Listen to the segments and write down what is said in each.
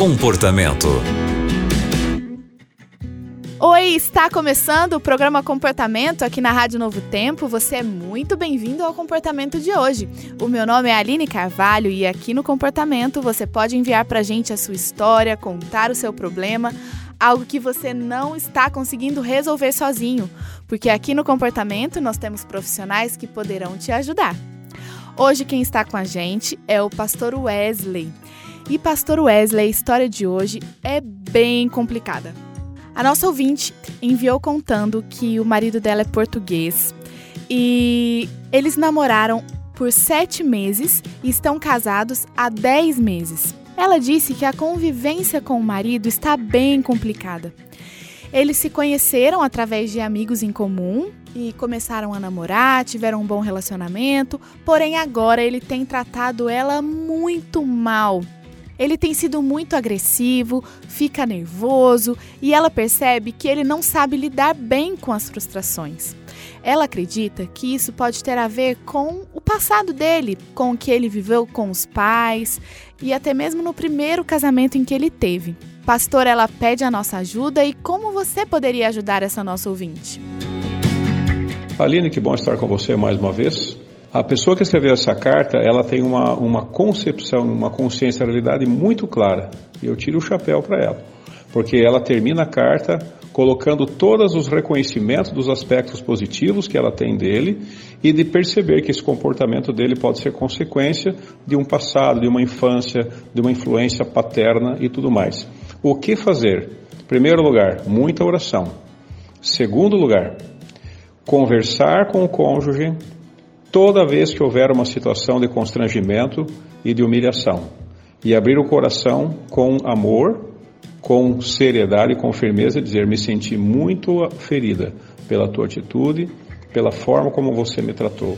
Comportamento. Oi, está começando o programa Comportamento aqui na Rádio Novo Tempo. Você é muito bem-vindo ao Comportamento de hoje. O meu nome é Aline Carvalho e aqui no Comportamento você pode enviar para a gente a sua história, contar o seu problema, algo que você não está conseguindo resolver sozinho, porque aqui no Comportamento nós temos profissionais que poderão te ajudar. Hoje quem está com a gente é o pastor Wesley. E pastor Wesley, a história de hoje é bem complicada. A nossa ouvinte enviou contando que o marido dela é português e eles namoraram por sete meses e estão casados há dez meses. Ela disse que a convivência com o marido está bem complicada. Eles se conheceram através de amigos em comum e começaram a namorar, tiveram um bom relacionamento, porém agora ele tem tratado ela muito mal. Ele tem sido muito agressivo, fica nervoso e ela percebe que ele não sabe lidar bem com as frustrações. Ela acredita que isso pode ter a ver com o passado dele, com o que ele viveu com os pais e até mesmo no primeiro casamento em que ele teve. Pastor, ela pede a nossa ajuda e como você poderia ajudar essa nossa ouvinte? Aline, que bom estar com você mais uma vez. A pessoa que escreveu essa carta, ela tem uma, uma concepção, uma consciência da realidade muito clara. E eu tiro o chapéu para ela. Porque ela termina a carta colocando todos os reconhecimentos dos aspectos positivos que ela tem dele e de perceber que esse comportamento dele pode ser consequência de um passado, de uma infância, de uma influência paterna e tudo mais. O que fazer? Primeiro lugar, muita oração. Segundo lugar, conversar com o cônjuge toda vez que houver uma situação de constrangimento e de humilhação, e abrir o coração com amor, com seriedade e com firmeza, dizer: Me senti muito ferida pela tua atitude, pela forma como você me tratou.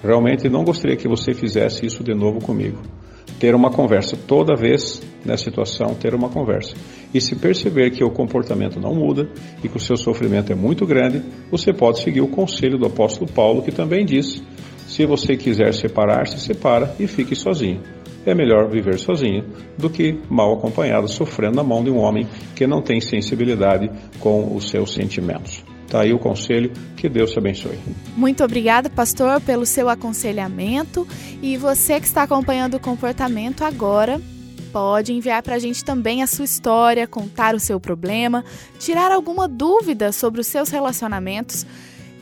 Realmente não gostaria que você fizesse isso de novo comigo. Ter uma conversa toda vez nessa situação, ter uma conversa. E se perceber que o comportamento não muda e que o seu sofrimento é muito grande, você pode seguir o conselho do apóstolo Paulo, que também diz: se você quiser separar-se, separa e fique sozinho. É melhor viver sozinho do que mal acompanhado, sofrendo na mão de um homem que não tem sensibilidade com os seus sentimentos. Está aí o conselho, que Deus te abençoe. Muito obrigada, pastor, pelo seu aconselhamento. E você que está acompanhando o comportamento agora, pode enviar para a gente também a sua história, contar o seu problema, tirar alguma dúvida sobre os seus relacionamentos.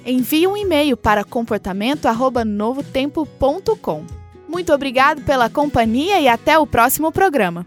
Envie um e-mail para comportamento@novotempo.com. Muito obrigado pela companhia e até o próximo programa.